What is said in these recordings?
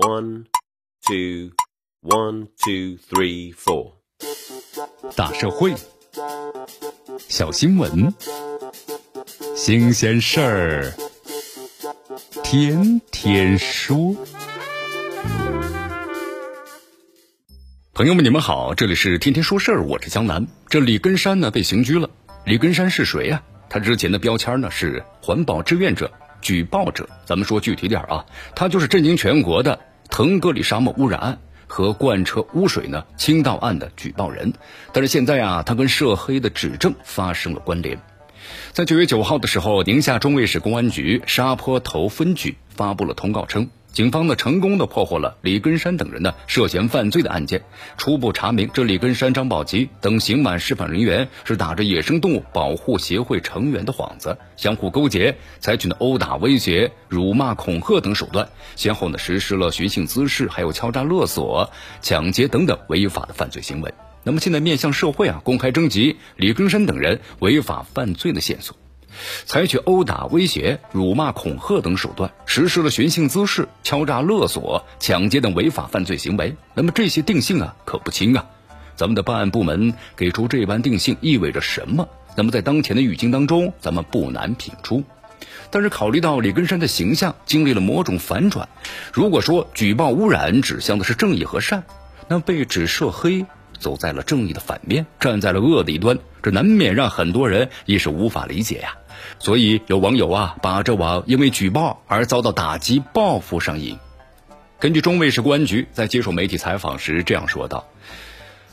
One, two, one, two, three, four。大社会，小新闻，新鲜事儿，天天说。朋友们，你们好，这里是天天说事儿，我是江南。这李根山呢被刑拘了。李根山是谁呀？他之前的标签呢是环保志愿者、举报者。咱们说具体点啊，他就是震惊全国的腾格里沙漠污染案和罐车污水呢倾倒案的举报人。但是现在啊，他跟涉黑的指证发生了关联。在九月九号的时候，宁夏中卫市公安局沙坡头分局发布了通告称。警方呢，成功的破获了李根山等人呢涉嫌犯罪的案件。初步查明，这李根山、张宝吉等刑满释放人员是打着野生动物保护协会成员的幌子，相互勾结，采取了殴打、威胁、辱骂、恐吓等手段，先后呢实施了寻衅滋事、还有敲诈勒索、抢劫等等违法的犯罪行为。那么现在面向社会啊，公开征集李根山等人违法犯罪的线索。采取殴打、威胁、辱骂、恐吓等手段，实施了寻衅滋事、敲诈勒索、抢劫等违法犯罪行为。那么这些定性啊，可不轻啊！咱们的办案部门给出这般定性意味着什么？那么在当前的语境当中，咱们不难品出。但是考虑到李根山的形象经历了某种反转，如果说举报污染指向的是正义和善，那被指涉黑。走在了正义的反面，站在了恶的一端，这难免让很多人也是无法理解呀。所以有网友啊，把这网因为举报而遭到打击报复上瘾。根据中卫市公安局在接受媒体采访时这样说道：“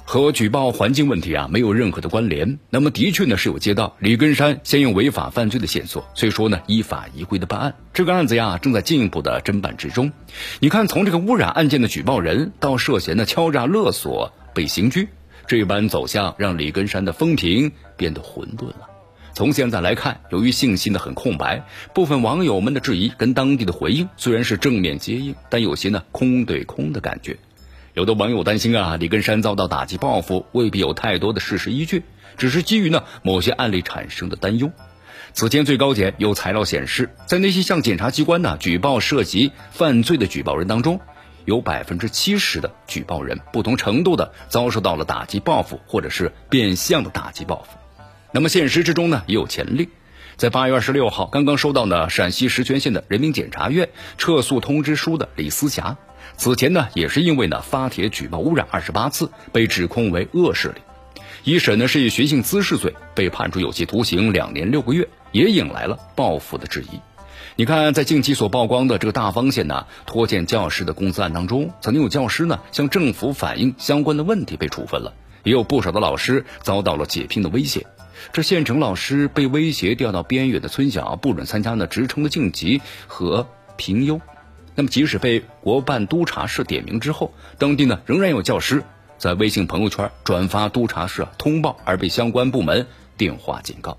和举报环境问题啊没有任何的关联。那么的确呢是有接到李根山先用违法犯罪的线索，所以说呢依法依规的办案。这个案子呀正在进一步的侦办之中。你看，从这个污染案件的举报人到涉嫌的敲诈勒索。”被刑拘，这般走向让李根山的风评变得混沌了。从现在来看，由于信息呢很空白，部分网友们的质疑跟当地的回应虽然是正面接应，但有些呢空对空的感觉。有的网友担心啊，李根山遭到打击报复未必有太多的事实依据，只是基于呢某些案例产生的担忧。此前最高检有材料显示，在那些向检察机关呢举报涉及犯罪的举报人当中。有百分之七十的举报人不同程度的遭受到了打击报复，或者是变相的打击报复。那么现实之中呢，也有前例。在八月二十六号，刚刚收到呢陕西石泉县的人民检察院撤诉通知书的李思霞，此前呢也是因为呢发帖举报污染二十八次，被指控为恶势力。一审呢是以寻衅滋事罪被判处有期徒刑两年六个月，也引来了报复的质疑。你看，在近期所曝光的这个大方县呢拖欠教师的工资案当中，曾经有教师呢向政府反映相关的问题被处分了，也有不少的老师遭到了解聘的威胁。这县城老师被威胁调到边远的村小，不准参加呢职称的晋级和评优。那么，即使被国办督察室点名之后，当地呢仍然有教师在微信朋友圈转发督察室通报，而被相关部门电话警告。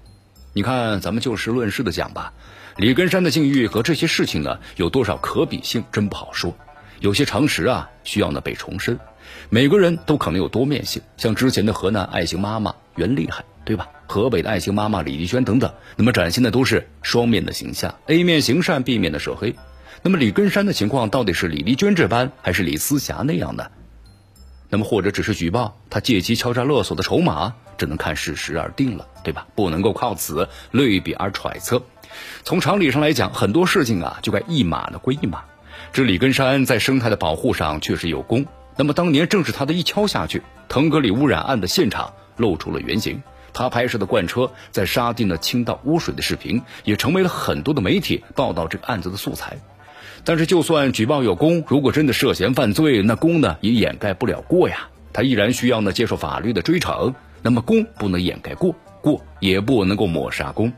你看，咱们就事论事的讲吧。李根山的境遇和这些事情呢，有多少可比性，真不好说。有些常识啊，需要呢被重申。每个人都可能有多面性，像之前的河南爱心妈妈袁厉害，对吧？河北的爱心妈妈李丽娟等等，那么展现的都是双面的形象，A 面行善，B 面的涉黑。那么李根山的情况到底是李丽娟这般，还是李思霞那样呢？那么或者只是举报，他借机敲诈勒索的筹码，只能看事实而定了，对吧？不能够靠此类比而揣测。从常理上来讲，很多事情啊就该一码的归一码。这李根山在生态的保护上确实有功，那么当年正是他的一敲下去，腾格里污染案的现场露出了原形。他拍摄的罐车在沙地呢倾倒污水的视频，也成为了很多的媒体报道这个案子的素材。但是，就算举报有功，如果真的涉嫌犯罪，那功呢也掩盖不了过呀。他依然需要呢接受法律的追惩。那么功不能掩盖过，过也不能够抹杀功。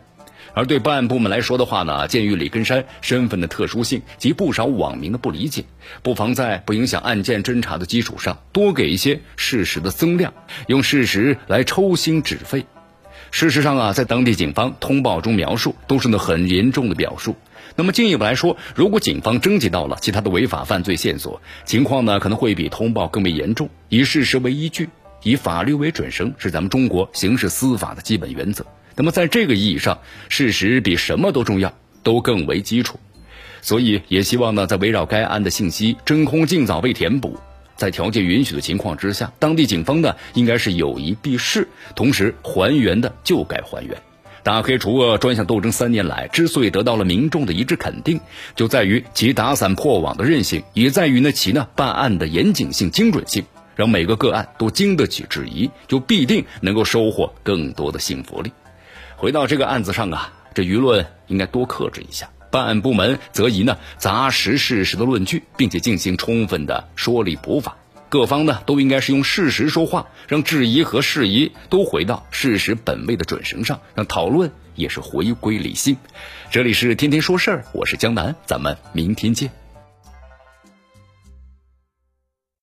而对办案部门来说的话呢，鉴于李根山身份的特殊性及不少网民的不理解，不妨在不影响案件侦查的基础上，多给一些事实的增量，用事实来抽薪止沸。事实上啊，在当地警方通报中描述都是呢很严重的表述。那么进一步来说，如果警方征集到了其他的违法犯罪线索，情况呢可能会比通报更为严重。以事实为依据，以法律为准绳，是咱们中国刑事司法的基本原则。那么，在这个意义上，事实比什么都重要，都更为基础。所以也希望呢，在围绕该案的信息真空尽早被填补。在条件允许的情况之下，当地警方呢应该是有一必试，同时还原的就该还原。打黑除恶专项斗争三年来之所以得到了民众的一致肯定，就在于其打散破网的韧性，也在于呢其呢办案的严谨性、精准性，让每个个案都经得起质疑，就必定能够收获更多的幸福力。回到这个案子上啊，这舆论应该多克制一下。办案部门则以呢砸实事实的论据，并且进行充分的说理补法。各方呢都应该是用事实说话，让质疑和事疑都回到事实本位的准绳上，让讨论也是回归理性。这里是天天说事儿，我是江南，咱们明天见。